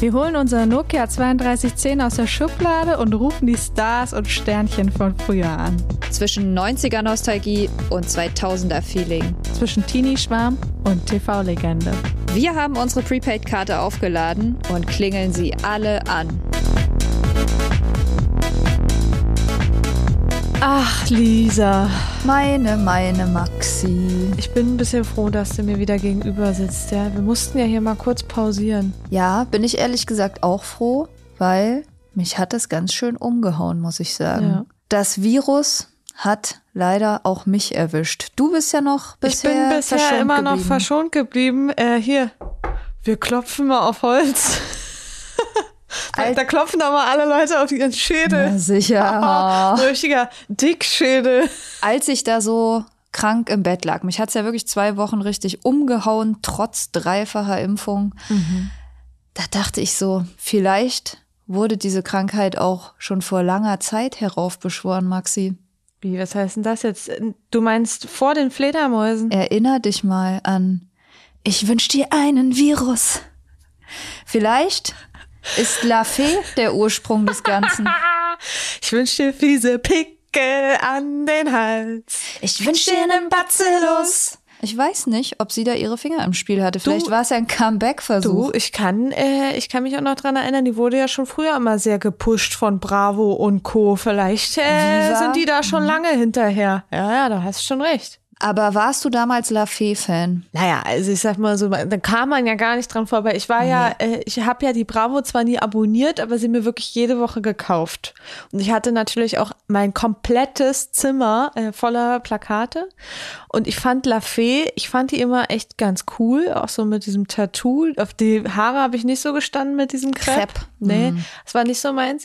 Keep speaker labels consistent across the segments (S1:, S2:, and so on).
S1: Wir holen unser Nokia 3210 aus der Schublade und rufen die Stars und Sternchen von früher an.
S2: Zwischen 90er Nostalgie und 2000er Feeling.
S1: Zwischen Teenie-Schwarm und TV-Legende.
S2: Wir haben unsere Prepaid-Karte aufgeladen und klingeln sie alle an.
S1: Ach, Lisa.
S2: Meine, meine Maxi.
S1: Ich bin ein bisschen froh, dass du mir wieder gegenüber sitzt, ja. Wir mussten ja hier mal kurz pausieren.
S2: Ja, bin ich ehrlich gesagt auch froh, weil mich hat das ganz schön umgehauen, muss ich sagen.
S1: Ja.
S2: Das Virus hat leider auch mich erwischt. Du bist ja noch bisher
S1: Ich bin bisher immer noch
S2: geblieben.
S1: verschont geblieben. Äh, hier, wir klopfen mal auf Holz. Da, da klopfen aber alle Leute auf ihren Schädel.
S2: Ja, sicher.
S1: So richtiger Dickschädel.
S2: Als ich da so krank im Bett lag, mich hat's ja wirklich zwei Wochen richtig umgehauen, trotz dreifacher Impfung. Da dachte ich so, vielleicht wurde diese Krankheit auch schon vor langer Zeit heraufbeschworen, Maxi.
S1: Wie, was heißt denn das jetzt? Du meinst vor den Fledermäusen?
S2: Erinner dich mal an Ich wünsch dir einen Virus. Vielleicht ist La Fee der Ursprung des Ganzen.
S1: Ich wünsch dir fiese Pickel an den Hals.
S2: Ich wünsch dir einen Bacillus. Ich weiß nicht, ob sie da ihre Finger im Spiel hatte. Vielleicht war es ja ein Comeback-Versuch.
S1: Du, ich kann, äh, ich kann mich auch noch dran erinnern, die wurde ja schon früher immer sehr gepusht von Bravo und Co. Vielleicht äh, sind die da schon lange hinterher. Ja, ja, da hast du schon recht.
S2: Aber warst du damals La Fee-Fan?
S1: Naja, also ich sag mal so, da kam man ja gar nicht dran vorbei. Ich war ja, äh, ich habe ja die Bravo zwar nie abonniert, aber sie mir wirklich jede Woche gekauft. Und ich hatte natürlich auch mein komplettes Zimmer äh, voller Plakate. Und ich fand La Fee, ich fand die immer echt ganz cool, auch so mit diesem Tattoo. Auf die Haare habe ich nicht so gestanden mit diesem Crepe.
S2: Crepe.
S1: Nee, das war nicht so meins.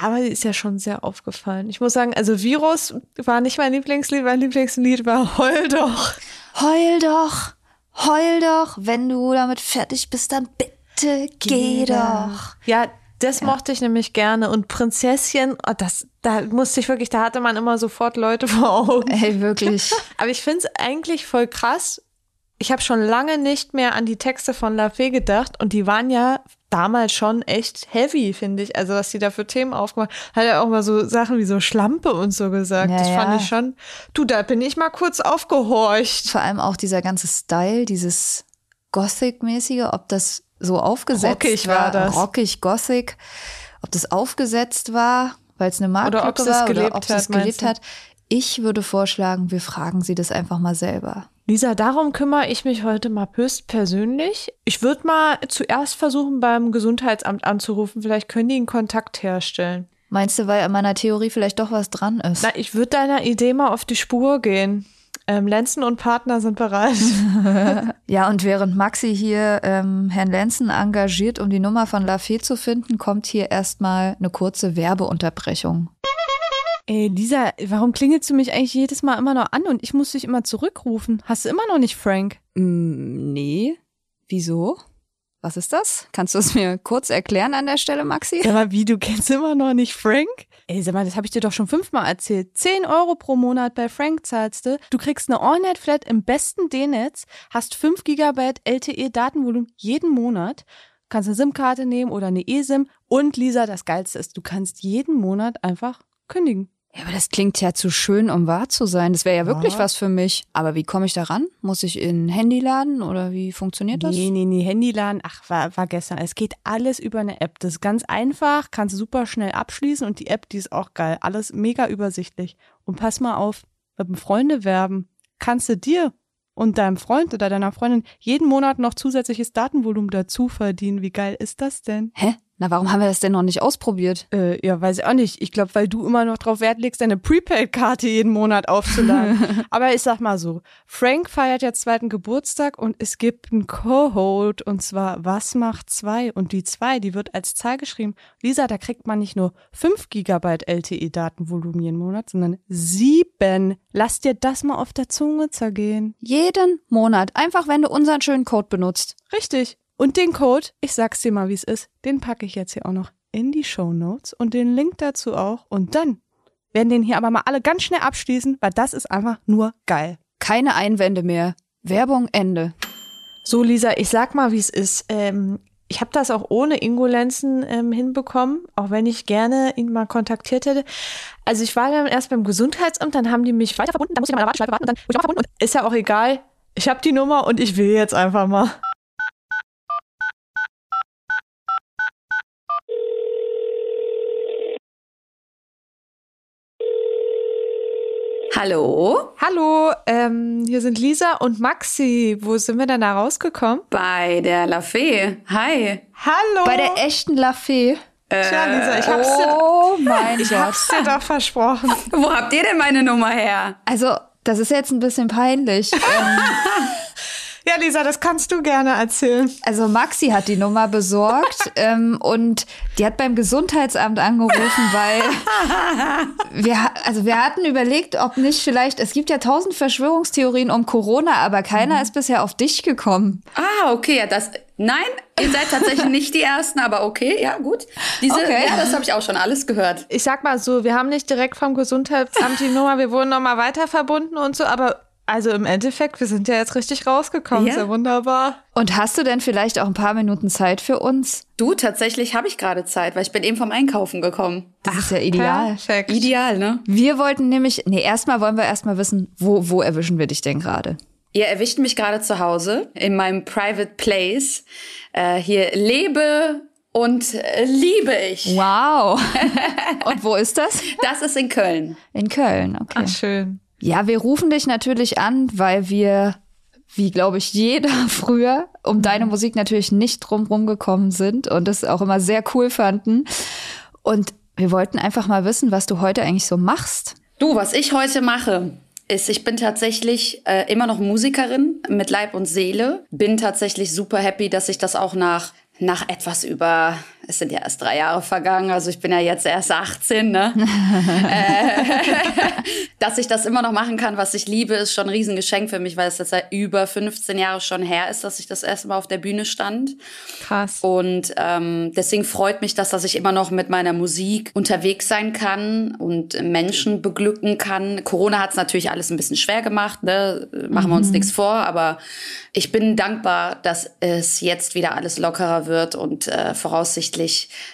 S1: Aber die ist ja schon sehr aufgefallen. Ich muss sagen, also Virus war nicht mein Lieblingslied. Mein Lieblingslied war Heul doch.
S2: Heul doch, heul doch. Wenn du damit fertig bist, dann bitte geh, doch.
S1: Ja, das mochte ich nämlich gerne. Und Prinzesschen, oh, das, da musste ich wirklich, da hatte man immer sofort Leute vor Augen.
S2: Ey, wirklich.
S1: Aber ich finde es eigentlich voll krass. Ich habe schon lange nicht mehr an die Texte von La Fee gedacht und die waren ja damals schon echt heavy, finde ich. Also was die da für Themen aufgemacht hat ja auch mal so Sachen wie so Schlampe und so gesagt.
S2: Ja,
S1: das fand
S2: ja.
S1: ich schon. Du, da bin ich mal kurz aufgehorcht.
S2: Vor allem auch dieser ganze Style, dieses Gothic-mäßige, ob das so aufgesetzt
S1: Rockig
S2: war.
S1: war das.
S2: Rockig, Gothic. Ob das aufgesetzt war, weil es eine Marktlücke
S1: es
S2: war
S1: gelebt
S2: oder ob sie es gelebt hat. Ich würde vorschlagen, wir fragen sie das einfach mal selber.
S1: Lisa, darum kümmere ich mich heute mal höchstpersönlich. Ich würde mal zuerst versuchen, beim Gesundheitsamt anzurufen. Vielleicht können die einen Kontakt herstellen.
S2: Meinst du, weil an meiner Theorie vielleicht doch was dran ist?
S1: Na, ich würde deiner Idee mal auf die Spur gehen. Ähm, Lenzen und Partner sind bereit.
S2: Ja, und während Maxi hier ähm, Herrn Lenzen engagiert, um die Nummer von La Fee zu finden, kommt hier erstmal eine kurze Werbeunterbrechung.
S1: Ey, Lisa, warum klingelst du mich eigentlich jedes Mal immer noch an und ich muss dich immer zurückrufen? Hast du immer noch nicht Frank?
S2: Mm, nee. Wieso? Was ist das? Kannst du es mir kurz erklären an der Stelle, Maxi?
S1: Ja, aber wie, du kennst immer noch nicht Frank? Ey, sag mal, das habe ich dir doch schon fünfmal erzählt. 10 Euro pro Monat bei Frank zahlst du. Du kriegst eine All-Net-Flat im besten D-Netz, hast 5 Gigabyte LTE-Datenvolumen jeden Monat, kannst eine SIM-Karte nehmen oder eine eSIM. Und Lisa, das Geilste ist, du kannst jeden Monat einfach kündigen.
S2: Ja, aber das klingt ja zu schön, um wahr zu sein. Das wäre ja wirklich was für mich. Aber wie komme ich da ran? Muss ich in ein Handy laden oder wie funktioniert das?
S1: Nee, nee, nee, Handyladen, ach, war, war gestern. Es geht alles über eine App. Das ist ganz einfach, kannst du super schnell abschließen und die App, die ist auch geil. Alles mega übersichtlich. Und pass mal auf, mit dem Freunde werben kannst du dir und deinem Freund oder deiner Freundin jeden Monat noch zusätzliches Datenvolumen dazu verdienen. Wie geil ist das denn?
S2: Hä? Na, warum haben wir das denn noch nicht ausprobiert?
S1: Äh, ja, weiß ich auch nicht. Ich glaube, weil du immer noch drauf Wert legst, deine Prepaid-Karte jeden Monat aufzuladen. Aber ich sag mal so, Frank feiert jetzt zweiten Geburtstag und es gibt einen Code und zwar was macht zwei? Und die zwei, die wird als Zahl geschrieben. Lisa, da kriegt man nicht nur 5 Gigabyte LTE-Datenvolumen jeden Monat, sondern sieben. Lass dir das mal auf der Zunge zergehen.
S2: Jeden Monat. Einfach, wenn du unseren schönen Code benutzt.
S1: Richtig. Und den Code, ich sag's dir mal, wie es ist, den packe ich jetzt hier auch noch in die Show Notes und den Link dazu auch. Und dann werden den hier aber mal alle ganz schnell abschließen, weil das ist einfach nur geil.
S2: Keine Einwände mehr. Werbung Ende.
S1: So, Lisa, ich sag mal, wie es ist. Ähm, ich habe das auch ohne Ingolenzen ähm, hinbekommen, auch wenn ich gerne ihn mal kontaktiert hätte. Also ich war dann erst beim Gesundheitsamt, dann haben die mich weiter verbunden, dann muss ich mal in der Warteschleife warten und dann wurde ich auch verbunden und ist ja auch egal. Ich habe die Nummer und ich will jetzt einfach mal.
S3: Hallo?
S1: Hallo, ähm, hier sind Lisa und Maxi. Wo sind wir denn da rausgekommen?
S3: Bei der La Fee. Hi.
S1: Hallo.
S2: Bei der echten La Fee.
S1: Tja, Lisa, ich hab's, dir,
S2: Oh mein
S1: ich
S2: Gott.
S1: hab's dir doch versprochen.
S3: Wo habt ihr denn meine Nummer her?
S2: Also, das ist jetzt ein bisschen peinlich. ähm,
S1: Ja, Lisa, das kannst du gerne erzählen.
S2: also Maxi hat die Nummer besorgt ähm, und die hat beim Gesundheitsamt angerufen, weil wir, also wir hatten überlegt, ob nicht vielleicht, es gibt ja tausend Verschwörungstheorien um Corona, aber keiner ist bisher auf dich gekommen.
S3: Ah, okay, ja, das. Nein, ihr seid tatsächlich nicht die Ersten, aber okay, ja, gut. Diese,
S2: Okay.
S3: Ja, das habe ich auch schon alles gehört.
S1: Ich sag mal so, wir haben nicht direkt vom Gesundheitsamt die Nummer, wir wurden nochmal weiter verbunden und so, aber also im Endeffekt, wir sind ja jetzt richtig rausgekommen.
S3: Ja.
S1: Ist ja wunderbar.
S2: Und hast du denn vielleicht auch ein paar Minuten Zeit für uns?
S3: Du, tatsächlich habe ich gerade Zeit, weil ich bin eben vom Einkaufen gekommen.
S2: Das ist ja ideal.
S1: Perfekt.
S3: Ideal, ne?
S2: Wir wollten nämlich, nee, erstmal wollen wir erstmal wissen, wo, wo erwischen wir dich denn gerade?
S3: Ihr erwischt mich gerade zu Hause in meinem Private Place. Äh, hier lebe und äh, liebe ich.
S2: Wow. Und wo ist das?
S3: Das ist in Köln.
S2: In Köln, okay.
S1: Ach, schön.
S2: Ja, wir rufen dich natürlich an, weil wir, wie glaube ich jeder früher, um deine Musik natürlich nicht drumherum gekommen sind und das auch immer sehr cool fanden. Und wir wollten einfach mal wissen, was du heute eigentlich so machst.
S3: Du, was ich heute mache, ist, ich bin tatsächlich äh, immer noch Musikerin mit Leib und Seele. Bin tatsächlich super happy, dass ich das auch nach nach etwas über, es sind ja erst drei Jahre vergangen, also ich bin ja jetzt erst 18, ne? äh, dass ich das immer noch machen kann, was ich liebe, ist schon ein Riesengeschenk für mich, weil es jetzt seit über 15 Jahre schon her ist, dass ich das erste Mal auf der Bühne stand.
S1: Krass.
S3: Und ähm, deswegen freut mich das, dass ich immer noch mit meiner Musik unterwegs sein kann und Menschen beglücken kann. Corona hat es natürlich alles ein bisschen schwer gemacht, ne? machen wir uns nichts vor, aber ich bin dankbar, dass es jetzt wieder alles lockerer wird und äh, voraussichtlich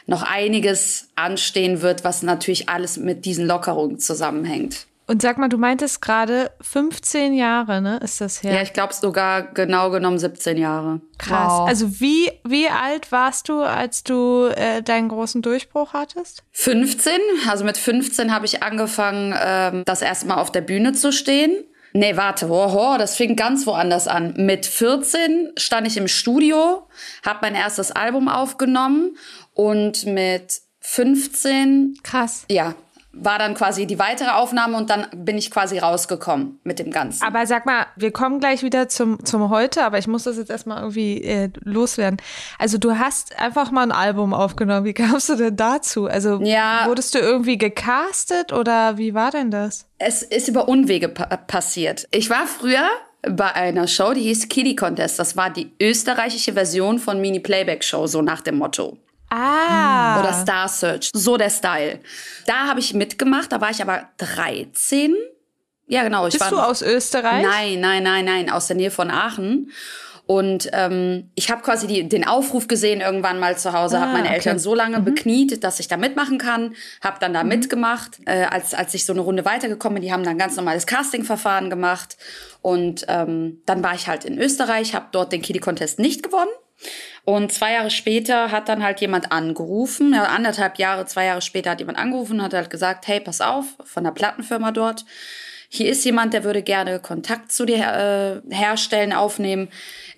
S3: noch einiges anstehen wird, was natürlich alles mit diesen Lockerungen zusammenhängt.
S1: Und sag mal, du meintest gerade 15 Jahre, ne? Ist das her?
S3: Ja, ich glaube sogar genau genommen 17 Jahre.
S1: Krass.
S2: Wow.
S1: Also wie, wie alt warst du, als du äh, deinen großen Durchbruch hattest?
S3: 15, also mit 15 habe ich angefangen, ähm, das erste Mal auf der Bühne zu stehen. Nee, warte, ho, ho, das fing ganz woanders an. Mit 14 stand ich im Studio, habe mein erstes Album aufgenommen und mit 15,
S1: Krass.
S3: ja, war dann quasi die weitere Aufnahme und dann bin ich quasi rausgekommen mit dem Ganzen.
S1: Aber sag mal, wir kommen gleich wieder zum, zum Heute, aber ich muss das jetzt erstmal irgendwie äh, loswerden. Also du hast einfach mal ein Album aufgenommen. Wie kamst du denn dazu? Also
S3: Ja.
S1: wurdest du irgendwie gecastet oder wie war denn das?
S3: Es ist über Unwege pa passiert. Ich war früher bei einer Show, die hieß Kiddie Contest. Das war die österreichische Version von Mini Playback Show, so nach dem Motto.
S1: Ah.
S3: Oder Star Search, so der Style. Da habe ich mitgemacht, da war ich aber 13. Ja, genau. Ich
S1: Bist
S3: war
S1: du aus Österreich?
S3: Nein, nein, nein, nein, aus der Nähe von Aachen. Und ähm, ich habe quasi die, den Aufruf gesehen irgendwann mal zu Hause, habe
S1: Ah,
S3: meine
S1: okay.
S3: Eltern so lange bekniet, dass ich da mitmachen kann, habe dann da mitgemacht. Äh, als, als ich so eine Runde weitergekommen bin, die haben dann ganz normales Castingverfahren gemacht. Und ähm, dann war ich halt in Österreich, habe dort den Kiddie Contest nicht gewonnen. Und zwei Jahre später hat dann halt jemand angerufen, ja, anderthalb Jahre, zwei Jahre später hat jemand angerufen und hat halt gesagt, hey, pass auf, von der Plattenfirma dort. hier ist jemand, der würde gerne Kontakt zu dir äh, herstellen, aufnehmen.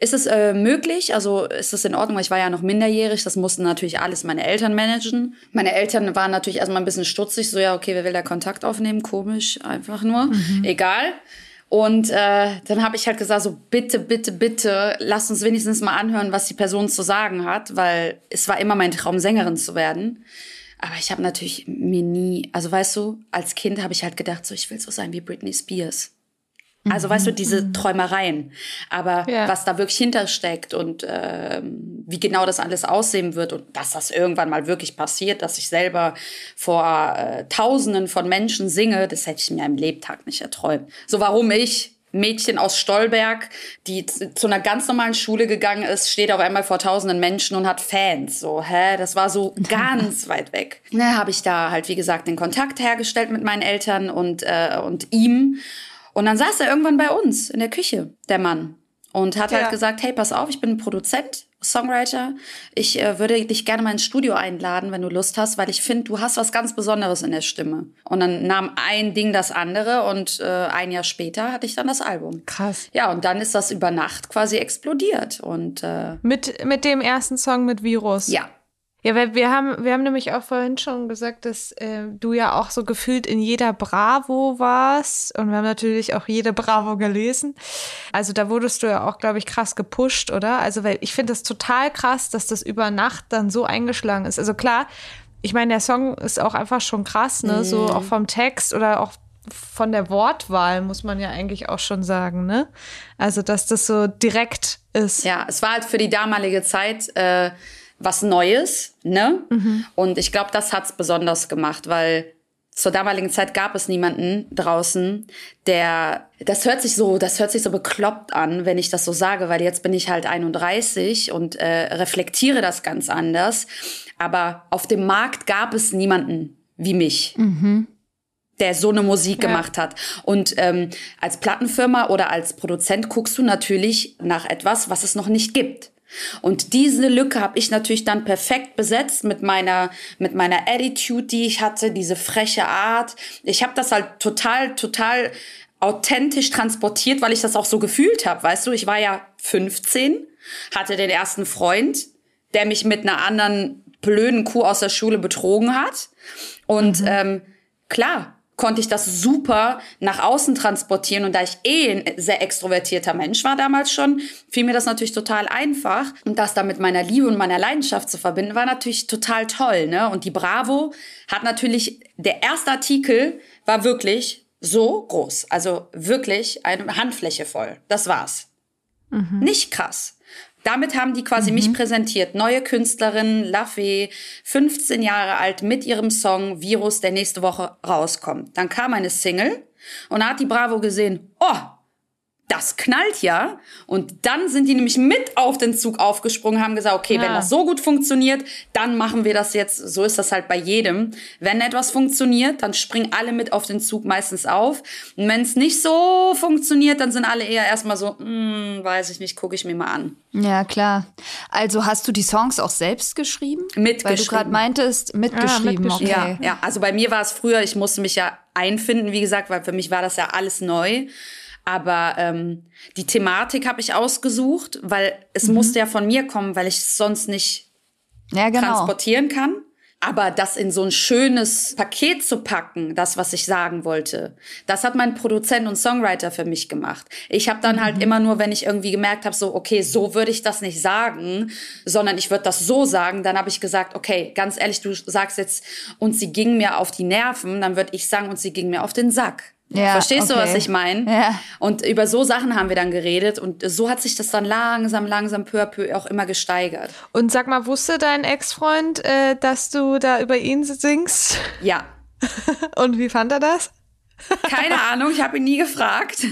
S3: Ist es äh, möglich? Also ist es in Ordnung? Ich war ja noch minderjährig, das mussten natürlich alles meine Eltern managen. Meine Eltern waren natürlich erstmal ein bisschen stutzig, so ja, okay, wer will da Kontakt aufnehmen? Komisch, einfach nur. Mhm. Egal. Und äh, dann habe ich halt gesagt, so bitte, bitte, bitte, lass uns wenigstens mal anhören, was die Person zu sagen hat, weil es war immer mein Traum, Sängerin zu werden. Aber ich habe natürlich mir nie, also weißt du, als Kind habe ich halt gedacht, so ich will so sein wie Britney Spears. Also weißt du, mhm. diese mhm. Träumereien. Aber ja. was da wirklich hintersteckt und äh, wie genau das alles aussehen wird und dass das irgendwann mal wirklich passiert, dass ich selber vor äh, Tausenden von Menschen singe, das hätte ich mir im Lebtag nicht erträumt. So warum ich, Mädchen aus Stolberg, die zu einer ganz normalen Schule gegangen ist, steht auf einmal vor tausenden Menschen und hat Fans. So, hä? Das war so ganz weit weg. Ne, habe ich da halt, wie gesagt, den Kontakt hergestellt mit meinen Eltern und, äh, und ihm. Und dann saß er irgendwann bei uns in der Küche, der Mann. Und hat halt ja. halt gesagt, hey, pass auf, ich bin Produzent, Songwriter. Ich äh, würde dich gerne mal ins Studio einladen, wenn du Lust hast, weil ich finde, du hast was ganz Besonderes in der Stimme. Und dann nahm ein Ding das andere und äh, ein Jahr später hatte ich dann das Album.
S1: Krass.
S3: Ja, und dann ist das über Nacht quasi explodiert. Und äh,
S1: mit, mit dem ersten Song mit Virus.
S3: Ja,
S1: ja, weil wir haben, wir haben nämlich auch vorhin schon gesagt, dass äh, du ja auch so gefühlt in jeder Bravo warst. Und wir haben natürlich auch jede Bravo gelesen. Also da wurdest du ja auch, glaube ich, krass gepusht, oder? Also, weil ich finde das total krass, dass das über Nacht dann so eingeschlagen ist. Also klar, ich meine, der Song ist auch einfach schon krass, ne? Mhm. So auch vom Text oder auch von der Wortwahl, muss man ja eigentlich auch schon sagen, ne? Also, dass das so direkt ist.
S3: Ja, es war halt für die damalige Zeit. Äh was Neues, ne? Mhm. Und ich glaube, das hat's besonders gemacht, weil zur damaligen Zeit gab es niemanden draußen, der, das hört sich so, das hört sich so bekloppt an, wenn ich das so sage, weil jetzt bin ich halt 31 und äh, reflektiere das ganz anders. Aber auf dem Markt gab es niemanden wie mich. Mhm der so eine Musik ja. gemacht hat. Und ähm, als Plattenfirma oder als Produzent guckst du natürlich nach etwas, was es noch nicht gibt. Und diese Lücke habe ich natürlich dann perfekt besetzt mit meiner mit meiner Attitude, die ich hatte, diese freche Art. Ich habe das halt total total authentisch transportiert, weil ich das auch so gefühlt habe, weißt du, ich war ja 15, hatte den ersten Freund, der mich mit einer anderen blöden Kuh aus der Schule betrogen hat und mhm. ähm, klar, konnte ich das super nach außen transportieren. Und da ich eh ein sehr extrovertierter Mensch war damals schon, fiel mir das natürlich total einfach. Und das dann mit meiner Liebe und meiner Leidenschaft zu verbinden, war natürlich total toll. Ne? Und die Bravo hat natürlich, der erste Artikel war wirklich so groß. Also wirklich eine Handfläche voll. Das war's. Mhm. Nicht krass. Damit haben die quasi mhm. mich präsentiert. Neue Künstlerin, Lafay, 15 Jahre alt, mit ihrem Song Virus, der nächste Woche rauskommt. Dann kam eine Single und da hat die Bravo gesehen, oh, das knallt ja. Und dann sind die nämlich mit auf den Zug aufgesprungen, haben gesagt, okay, ja. wenn das so gut funktioniert, dann machen wir das jetzt. So ist das halt bei jedem. Wenn etwas funktioniert, dann springen alle mit auf den Zug meistens auf. Und wenn es nicht so funktioniert, dann sind alle eher erstmal so, hm, weiß ich nicht, gucke ich mir mal an.
S2: Ja, klar. Also hast du die Songs auch selbst geschrieben?
S3: Mitgeschrieben. Weil du
S2: gerade meintest, mitgeschrieben.
S3: Ah, mitgeschrieben. Okay. Ja, ja, also bei mir war es früher, ich musste mich ja einfinden, wie gesagt, weil für mich war das ja alles neu. Aber ähm, die Thematik habe ich ausgesucht, weil es mhm. musste ja von mir kommen, weil ich es sonst nicht ja, genau. transportieren kann. Aber das in so ein schönes Paket zu packen, das, was ich sagen wollte, das hat mein Produzent und Songwriter für mich gemacht. Ich habe dann halt mhm. halt immer nur, wenn ich irgendwie gemerkt habe, so, okay, so würde ich das nicht sagen, sondern ich würde das so sagen, dann habe ich gesagt, okay, ganz ehrlich, du sagst jetzt, und sie ging mir auf die Nerven, dann würde ich sagen, und sie ging mir auf den Sack. Ja, Verstehst okay. du, was ich meine? Ja. Und über so Sachen haben wir dann geredet und so hat sich das dann langsam, langsam peu à peu auch immer gesteigert.
S1: Und sag mal, wusste dein Ex-Freund, äh, dass du da über ihn singst?
S3: Ja.
S1: und wie fand er das?
S3: Keine Ahnung, ich habe ihn nie gefragt.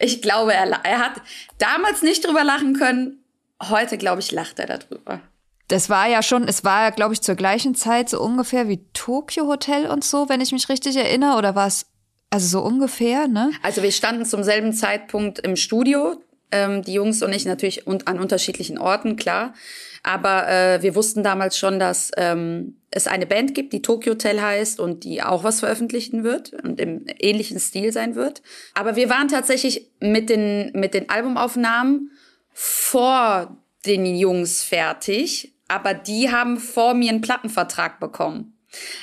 S3: ich glaube, er, er hat damals nicht drüber lachen können. Heute, glaube ich, lacht er darüber.
S2: Das war ja schon, es war ja, glaube ich, zur gleichen Zeit so ungefähr wie Tokyo Hotel und so, wenn ich mich richtig erinnere. Oder war es, also so ungefähr, ne?
S3: Also wir standen zum selben Zeitpunkt im Studio, ähm, die Jungs und ich natürlich und an unterschiedlichen Orten, klar. Aber äh, wir wussten damals schon, dass ähm, es eine Band gibt, die Tokyo Hotel heißt und die auch was veröffentlichen wird und im ähnlichen Stil sein wird. Aber wir waren tatsächlich mit den, mit den Albumaufnahmen vor den Jungs fertig, aber die haben vor mir einen Plattenvertrag bekommen.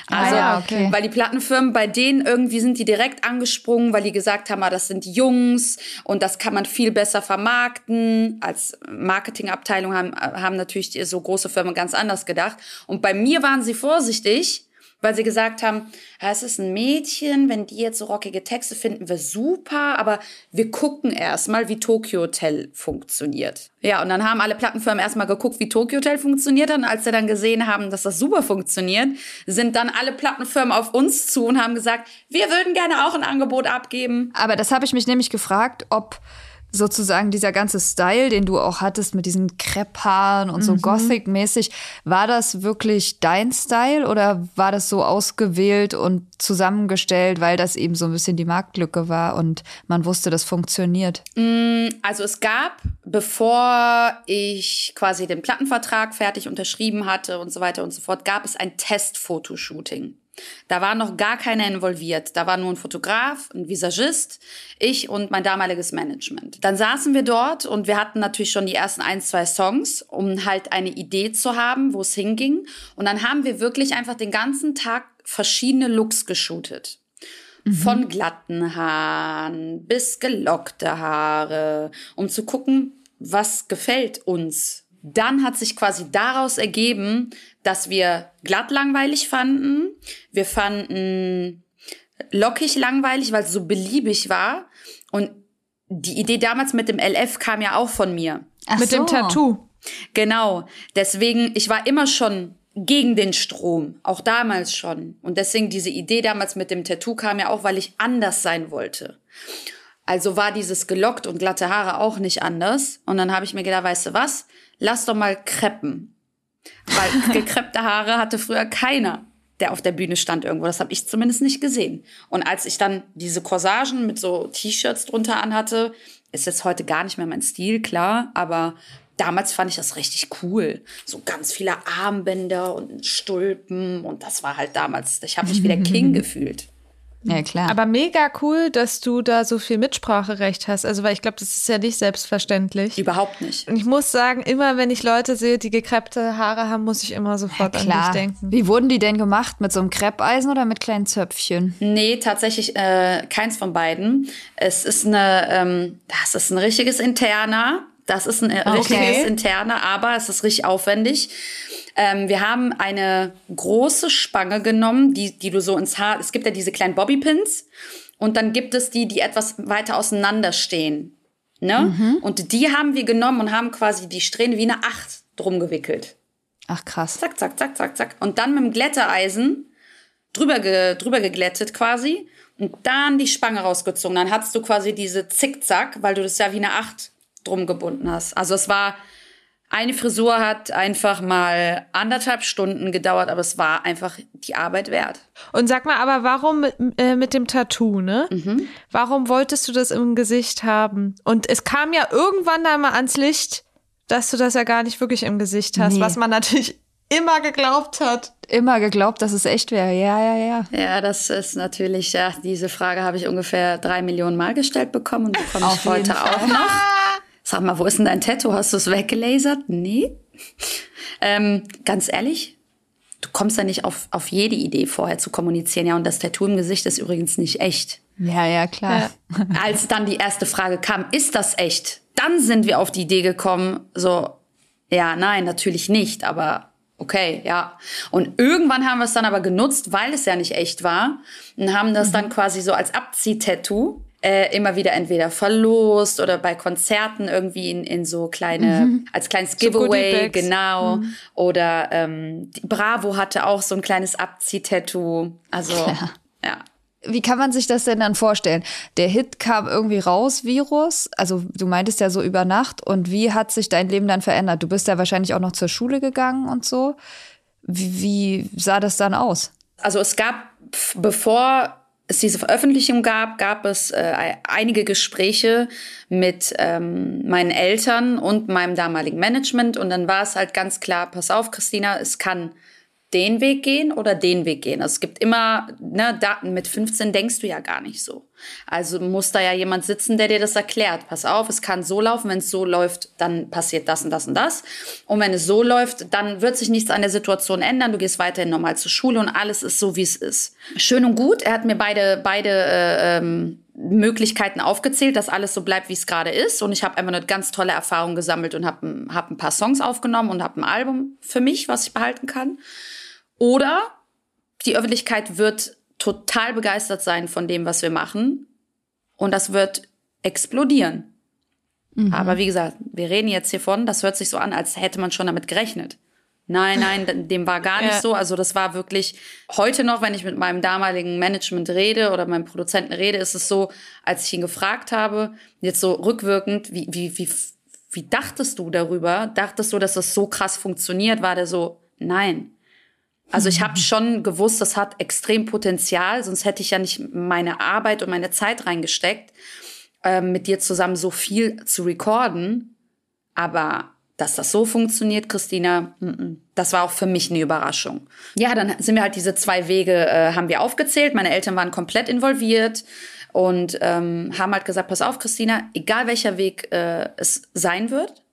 S3: Also,
S2: ah, ja, okay.
S3: weil die Plattenfirmen bei denen irgendwie sind die direkt angesprungen, weil die gesagt haben, ah, das sind Jungs und das kann man viel besser vermarkten. Als Marketingabteilung haben, haben natürlich so große Firmen ganz anders gedacht. Und bei mir waren sie vorsichtig, weil sie gesagt haben, ja, es ist ein Mädchen, wenn die jetzt so rockige Texte finden wir super, aber wir gucken erstmal, wie Tokyo Hotel funktioniert. Ja, und dann haben alle Plattenfirmen erstmal geguckt, wie Tokyo Hotel funktioniert. Und als sie dann gesehen haben, dass das super funktioniert, sind dann alle Plattenfirmen auf uns zu und haben gesagt, wir würden gerne auch ein Angebot abgeben.
S2: Aber das habe ich mich nämlich gefragt, ob sozusagen dieser ganze Style, den du auch hattest mit diesen Krepphaaren und so
S1: Mhm.
S2: Gothic-mäßig, war das wirklich dein Style oder war das so ausgewählt und zusammengestellt, weil das eben so ein bisschen die Marktlücke war und man wusste, das funktioniert?
S3: Also es gab, bevor ich quasi den Plattenvertrag fertig unterschrieben hatte und so weiter und so fort, gab es ein Testfotoshooting. Da war noch gar keiner involviert. Da war nur ein Fotograf, ein Visagist, ich und mein damaliges Management. Dann saßen wir dort und wir hatten natürlich schon die ersten ein, zwei Songs, um halt eine Idee zu haben, wo es hinging. Und dann haben wir wirklich einfach den ganzen Tag verschiedene Looks geshootet. Von glatten Haaren bis gelockte Haare, um zu gucken, was gefällt uns. Dann hat sich quasi daraus ergeben, dass wir glatt langweilig fanden. Wir fanden lockig langweilig, weil es so beliebig war. Und die Idee damals mit dem LF kam ja auch von mir.
S2: Ach
S1: Mit dem
S2: so.
S1: Tattoo.
S3: Genau. Deswegen, ich war immer schon gegen den Strom, auch damals schon. Und deswegen diese Idee damals mit dem Tattoo kam ja auch, weil ich anders sein wollte. Also war dieses gelockt und glatte Haare auch nicht anders. Und dann habe ich mir gedacht, weißt du was? Lass doch mal kreppen. Weil gekreppte Haare hatte früher keiner, der auf der Bühne stand irgendwo. Das habe ich zumindest nicht gesehen. Und als ich dann diese Corsagen mit so T-Shirts drunter anhatte, ist jetzt heute gar nicht mehr mein Stil, klar, aber damals fand ich das richtig cool. So ganz viele Armbänder und Stulpen und das war halt damals, ich habe mich wie der King gefühlt.
S2: Ja, klar.
S1: Aber mega cool, dass du da so viel Mitspracherecht hast. Also, weil ich glaube, das ist ja nicht selbstverständlich.
S3: Überhaupt nicht.
S1: Und ich muss sagen, immer wenn ich Leute sehe, die gekreppte Haare haben, muss ich immer sofort an dich
S2: klar.
S1: denken.
S2: Wie wurden die denn gemacht? Mit so einem Kreppeisen oder mit kleinen Zöpfchen?
S3: Nee, tatsächlich äh, keins von beiden. Es ist eine, ähm, das ist ein richtiges Interner. Das ist ein äh,
S2: Okay.
S3: richtiges Interner, aber es ist richtig aufwendig. Ähm, wir haben eine große Spange genommen, die, die du so ins Haar. Es gibt ja diese kleinen Bobbypins und dann gibt es die, die etwas weiter auseinander stehen. Ne? Und die haben wir genommen und haben quasi die Strähne wie eine Acht drum gewickelt.
S2: Ach krass.
S3: Zack, zack, zack, zack, zack. Und dann mit dem Glätteeisen drüber, ge, drüber geglättet quasi und dann die Spange rausgezogen. Dann hattest du quasi diese Zickzack, weil du das ja wie eine Acht drum gebunden hast. Also es war, eine Frisur hat einfach mal anderthalb Stunden gedauert, aber es war einfach die Arbeit wert.
S1: Und sag mal, aber warum mit, äh, mit dem Tattoo, ne? Warum wolltest du das im Gesicht haben? Und es kam ja irgendwann da mal ans Licht, dass du das ja gar nicht wirklich im Gesicht hast,
S2: Nee.
S1: was man natürlich immer geglaubt hat.
S2: Immer geglaubt, dass es echt wäre. Ja, ja, ja.
S3: Ja, das ist natürlich, ja, diese Frage habe ich ungefähr drei Millionen Mal gestellt bekommen und bekomme ich heute
S2: Fall.
S3: auch noch. Sag mal, wo ist denn dein Tattoo? Hast du es weggelasert? Nee. Ähm, ganz ehrlich, du kommst ja nicht auf, auf jede Idee vorher zu kommunizieren. Ja, und das Tattoo im Gesicht ist übrigens nicht echt.
S2: Ja, ja, klar.
S3: Als dann die erste Frage kam, ist das echt? Dann sind wir auf die Idee gekommen, so, ja, nein, natürlich nicht, aber okay, ja. Und irgendwann haben wir es dann aber genutzt, weil es ja nicht echt war, und haben das dann quasi so als Abziehtattoo äh, immer wieder entweder verlost oder bei Konzerten irgendwie in, in so kleine, als kleines Giveaway,
S1: Goodiebags.
S3: genau. Oder ähm, Bravo hatte auch so ein kleines Abziehtattoo. Also, ja.
S2: Wie kann man sich das denn dann vorstellen? Der Hit kam irgendwie raus, Virus. Also du meintest ja so über Nacht. Und wie hat sich dein Leben dann verändert? Du bist ja wahrscheinlich auch noch zur Schule gegangen und so. Wie, wie sah das dann aus?
S3: Also es gab, bevor es diese Veröffentlichung gab, gab es äh, einige Gespräche mit ähm, meinen Eltern und meinem damaligen Management. Und dann war es halt ganz klar, pass auf, Christina, es kann den Weg gehen oder den Weg gehen. Also es gibt immer, ne, Daten mit 15 denkst du ja gar nicht so. Also muss da ja jemand sitzen, der dir das erklärt. Pass auf, es kann so laufen, wenn es so läuft, dann passiert das und das und das. Und wenn es so läuft, dann wird sich nichts an der Situation ändern. Du gehst weiterhin normal zur Schule und alles ist so, wie es ist. Schön und gut. Er hat mir beide, beide äh, ähm, Möglichkeiten aufgezählt, dass alles so bleibt, wie es gerade ist. Und ich habe einfach eine ganz tolle Erfahrung gesammelt und habe hab ein paar Songs aufgenommen und habe ein Album für mich, was ich behalten kann. Oder die Öffentlichkeit wird total begeistert sein von dem, was wir machen. Und das wird explodieren. Mhm. Aber wie gesagt, wir reden jetzt hiervon, das hört sich so an, als hätte man schon damit gerechnet. Nein, nein, dem war gar nicht ja. so. Also das war wirklich heute noch, wenn ich mit meinem damaligen Management rede oder meinem Produzenten rede, ist es so, als ich ihn gefragt habe, jetzt so rückwirkend, wie, wie, wie, wie dachtest du darüber? Dachtest du, dass das so krass funktioniert? War der so, nein. Also ich habe schon gewusst, das hat extrem Potenzial, sonst hätte ich ja nicht meine Arbeit und meine Zeit reingesteckt, äh, mit dir zusammen so viel zu recorden. Aber dass das so funktioniert, Christina, das war auch für mich eine Überraschung. Ja, dann sind wir halt diese zwei Wege, äh, haben wir aufgezählt. Meine Eltern waren komplett involviert und ähm, haben halt gesagt, pass auf, Christina, egal welcher Weg äh, es sein wird,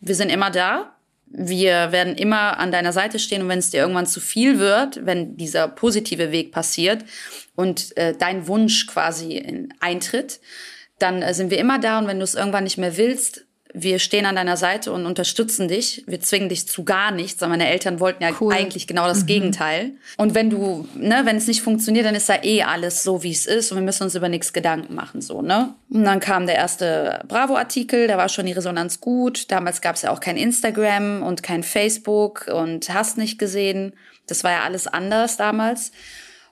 S3: wir sind immer da wir werden immer an deiner Seite stehen und wenn es dir irgendwann zu viel wird, wenn dieser positive Weg passiert und äh, dein Wunsch quasi in, eintritt, dann äh, sind wir immer da und wenn du es irgendwann nicht mehr willst, wir stehen an deiner Seite und unterstützen dich. Wir zwingen dich zu gar nichts. Meine Eltern wollten ja cool. eigentlich genau das mhm. Gegenteil. Und wenn du, ne, wenn es nicht funktioniert, dann ist da eh alles so, wie es ist und wir müssen uns über nichts Gedanken machen, so, ne? Und dann kam der erste Bravo-Artikel, da war schon die Resonanz gut. Damals gab es ja auch kein Instagram und kein Facebook und hast nicht gesehen. Das war ja alles anders damals.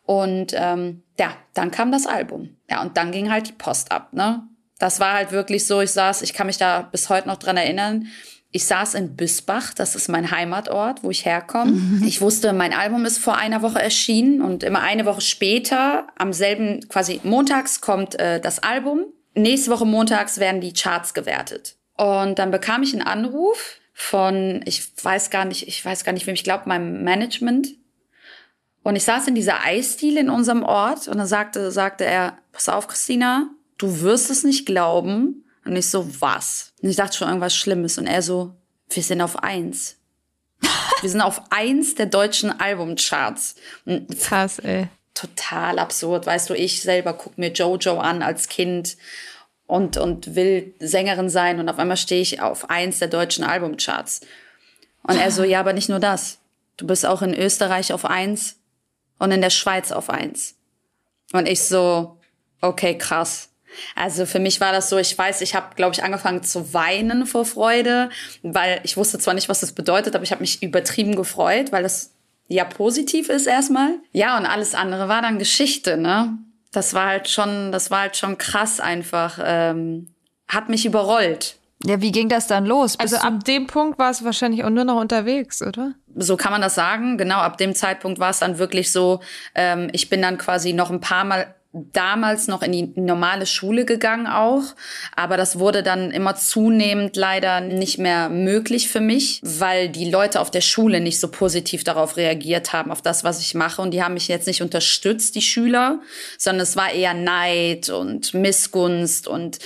S3: Und ähm, ja, dann kam das Album. Ja, und dann ging halt die Post ab, ne? Das war halt wirklich so, ich saß, ich kann mich da bis heute noch dran erinnern. Ich saß in Büsbach, das ist mein Heimatort, wo ich herkomme. Mhm. Ich wusste, mein Album ist vor einer Woche erschienen und immer eine Woche später, am selben, quasi montags kommt äh, das Album. Nächste Woche montags werden die Charts gewertet. Und dann bekam ich einen Anruf von, ich weiß gar nicht, ich weiß gar nicht, wem ich glaube, meinem Management. Und ich saß in dieser Eisdiele in unserem Ort und dann sagte, sagte er, pass auf, Christina, du wirst es nicht glauben. Und ich so, was? Und ich dachte schon irgendwas Schlimmes. Und er so, wir sind auf eins. wir sind auf eins der deutschen Albumcharts. Und
S1: Krass, ey.
S3: Total absurd. Weißt du, ich selber guck mir Jojo an als Kind und, und will Sängerin sein. Und auf einmal stehe ich auf eins der deutschen Albumcharts. Und er so, ja, aber nicht nur das. Du bist auch in Österreich auf eins und in der Schweiz auf eins. Und ich so, okay, krass. Also für mich war das so, ich weiß, ich habe, glaube ich, angefangen zu weinen vor Freude, weil ich wusste zwar nicht, was das bedeutet, aber ich habe mich übertrieben gefreut, weil das ja positiv ist erstmal. Ja, und alles andere war dann Geschichte, ne? Das war halt schon, das war halt schon krass einfach. Ähm, hat mich überrollt.
S2: Ja, wie ging das dann los?
S1: Bist also ab dem Punkt war es wahrscheinlich auch nur noch unterwegs, oder?
S3: So kann man das sagen. Genau, ab dem Zeitpunkt war es dann wirklich so, ähm, ich bin dann quasi noch ein paar Mal damals noch in die normale Schule gegangen auch, aber das wurde dann immer zunehmend leider nicht mehr möglich für mich, weil die Leute auf der Schule nicht so positiv darauf reagiert haben, auf das, was ich mache. Und die haben mich jetzt nicht unterstützt, die Schüler, sondern es war eher Neid und Missgunst. Und